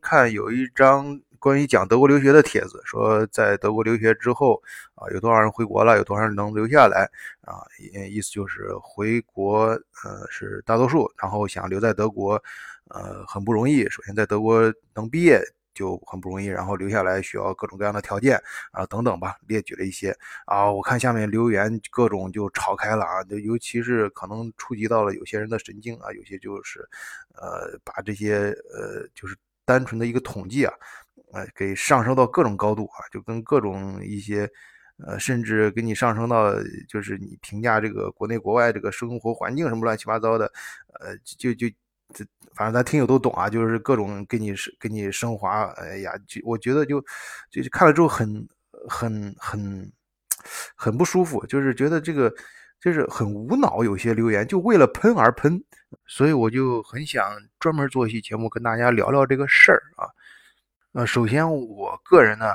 看有一张关于讲德国留学的帖子，说在德国留学之后啊，有多少人回国了，有多少人能留下来啊？意思就是回国呃是大多数，然后想留在德国呃很不容易。首先在德国能毕业。就很不容易，然后留下来需要各种各样的条件啊，等等吧，列举了一些啊。我看下面留言各种就吵开了啊，就尤其是可能触及到了有些人的神经啊，有些就是呃把这些呃就是单纯的一个统计啊，呃给上升到各种高度啊，就跟各种一些呃甚至给你上升到就是你评价这个国内国外这个生活环境什么乱七八糟的，呃就就。这反正咱听友都懂啊，就是各种给你给你升华，哎呀，就我觉得就就看了之后很很很很不舒服，就是觉得这个就是很无脑，有些留言就为了喷而喷，所以我就很想专门做一期节目跟大家聊聊这个事儿啊。呃，首先我个人呢，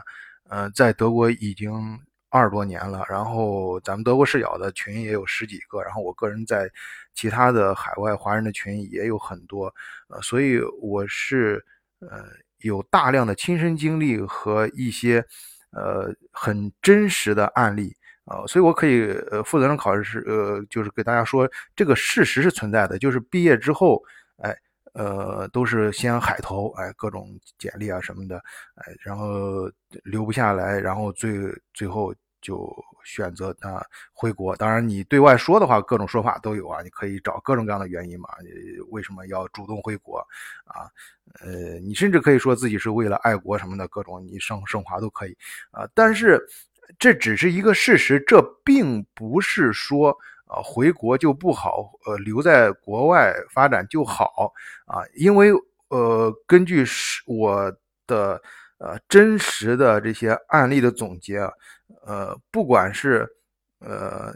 呃，在德国已经。二十多年了，然后咱们德国视角的群也有十几个，然后我个人在其他的海外华人的群也有很多，呃，所以我是呃有大量的亲身经历和一些呃很真实的案例啊，所以我可以呃负责任考试是呃就是给大家说这个事实是存在的，就是毕业之后，哎呃都是先海投，哎各种简历啊什么的，哎然后留不下来，然后最最后。就选择啊回国，当然你对外说的话，各种说法都有啊，你可以找各种各样的原因嘛，你为什么要主动回国啊？呃，你甚至可以说自己是为了爱国什么的，各种你升升华都可以啊。但是这只是一个事实，这并不是说啊回国就不好，呃留在国外发展就好啊，因为呃根据是我的呃真实的这些案例的总结。呃，不管是呃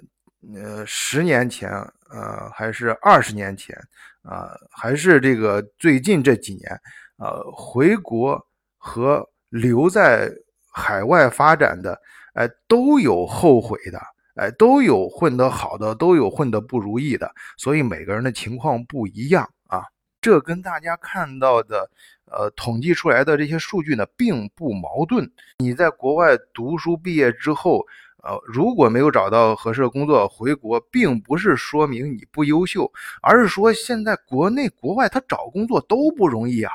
呃十年前，呃还是二十年前，啊还是这个最近这几年，呃回国和留在海外发展的，哎都有后悔的，哎都有混得好的，都有混得不如意的，所以每个人的情况不一样啊。这跟大家看到的，呃，统计出来的这些数据呢，并不矛盾。你在国外读书毕业之后，呃，如果没有找到合适的工作回国，并不是说明你不优秀，而是说现在国内国外他找工作都不容易啊。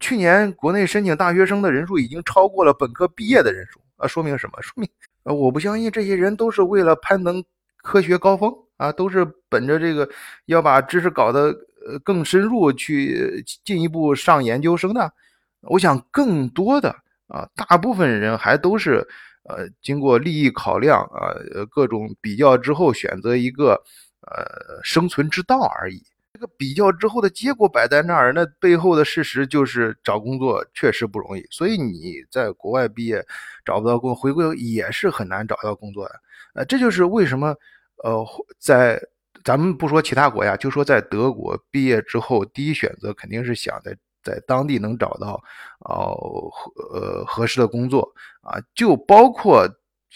去年国内申请大学生的人数已经超过了本科毕业的人数啊，说明什么？说明呃，我不相信这些人都是为了攀登科学高峰啊，都是本着这个要把知识搞得。呃，更深入去进一步上研究生的，我想更多的啊，大部分人还都是呃经过利益考量啊，各种比较之后选择一个呃生存之道而已。这个比较之后的结果摆在那儿，那背后的事实就是找工作确实不容易。所以你在国外毕业找不到工，回国也是很难找到工作的。呃，这就是为什么呃在。咱们不说其他国家，就说在德国毕业之后，第一选择肯定是想在在当地能找到哦呃合适的工作啊，就包括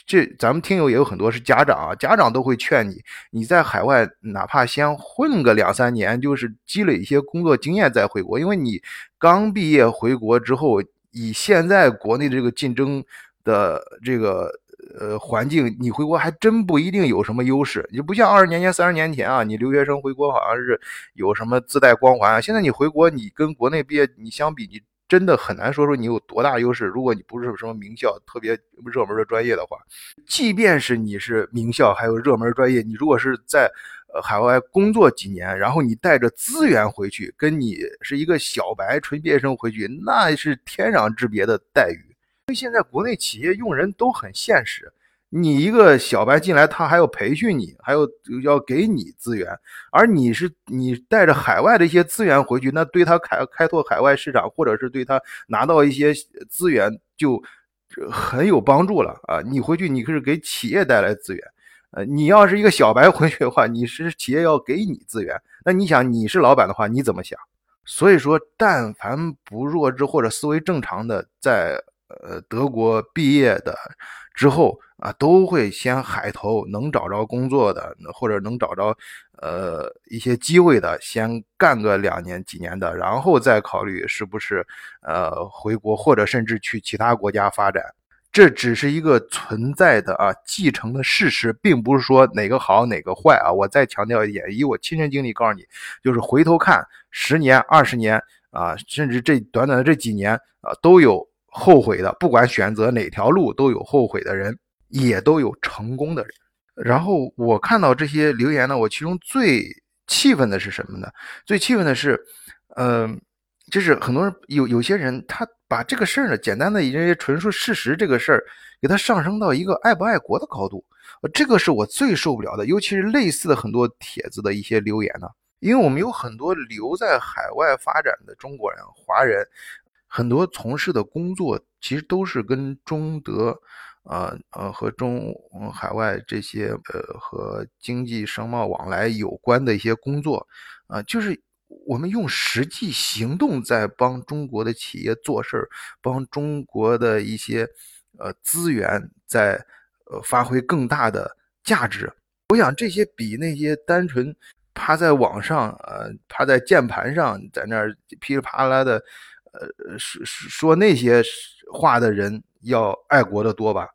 这咱们听友也有很多是家长啊，家长都会劝你，你在海外哪怕先混个两三年，就是积累一些工作经验再回国，因为你刚毕业回国之后，以现在国内的这个竞争的这个。呃，环境你回国还真不一定有什么优势，你不像二十年前、三十年前啊，你留学生回国好像是有什么自带光环啊。现在你回国，你跟国内毕业你相比，你真的很难说说你有多大优势。如果你不是什么名校、特别热门的专业的话，即便是你是名校还有热门专业，你如果是在呃海外工作几年，然后你带着资源回去，跟你是一个小白纯毕业生回去，那是天壤之别的待遇。因为现在国内企业用人都很现实，你一个小白进来，他还要培训你，还有要给你资源，而你是你带着海外的一些资源回去，那对他开开拓海外市场，或者是对他拿到一些资源就很有帮助了啊！你回去你是给企业带来资源，呃，你要是一个小白回去的话，你是企业要给你资源，那你想你是老板的话，你怎么想？所以说，但凡不弱智或者思维正常的，在呃德国毕业的之后啊，都会先海投能找着工作的，或者能找着呃一些机会的，先干个两年几年的，然后再考虑是不是呃回国，或者甚至去其他国家发展。这只是一个存在的啊继承的事实，并不是说哪个好哪个坏啊。我再强调一点，以我亲身经历告诉你，就是回头看十年、二十年啊，甚至这短短的这几年啊，都有后悔的。不管选择哪条路，都有后悔的人，也都有成功的人。然后我看到这些留言呢，我其中最气愤的是什么呢？最气愤的是，嗯。就是很多人有有些人，他把这个事儿呢，简单的一些纯属事实这个事儿，给他上升到一个爱不爱国的高度，呃，这个是我最受不了的。尤其是类似的很多帖子的一些留言呢，因为我们有很多留在海外发展的中国人、华人，很多从事的工作其实都是跟中德，呃呃和中海外这些呃和经济商贸往来有关的一些工作，啊，就是。我们用实际行动在帮中国的企业做事儿，帮中国的一些呃资源在呃发挥更大的价值。我想这些比那些单纯趴在网上呃趴在键盘上在那儿噼里啪啦的呃说说那些话的人要爱国的多吧。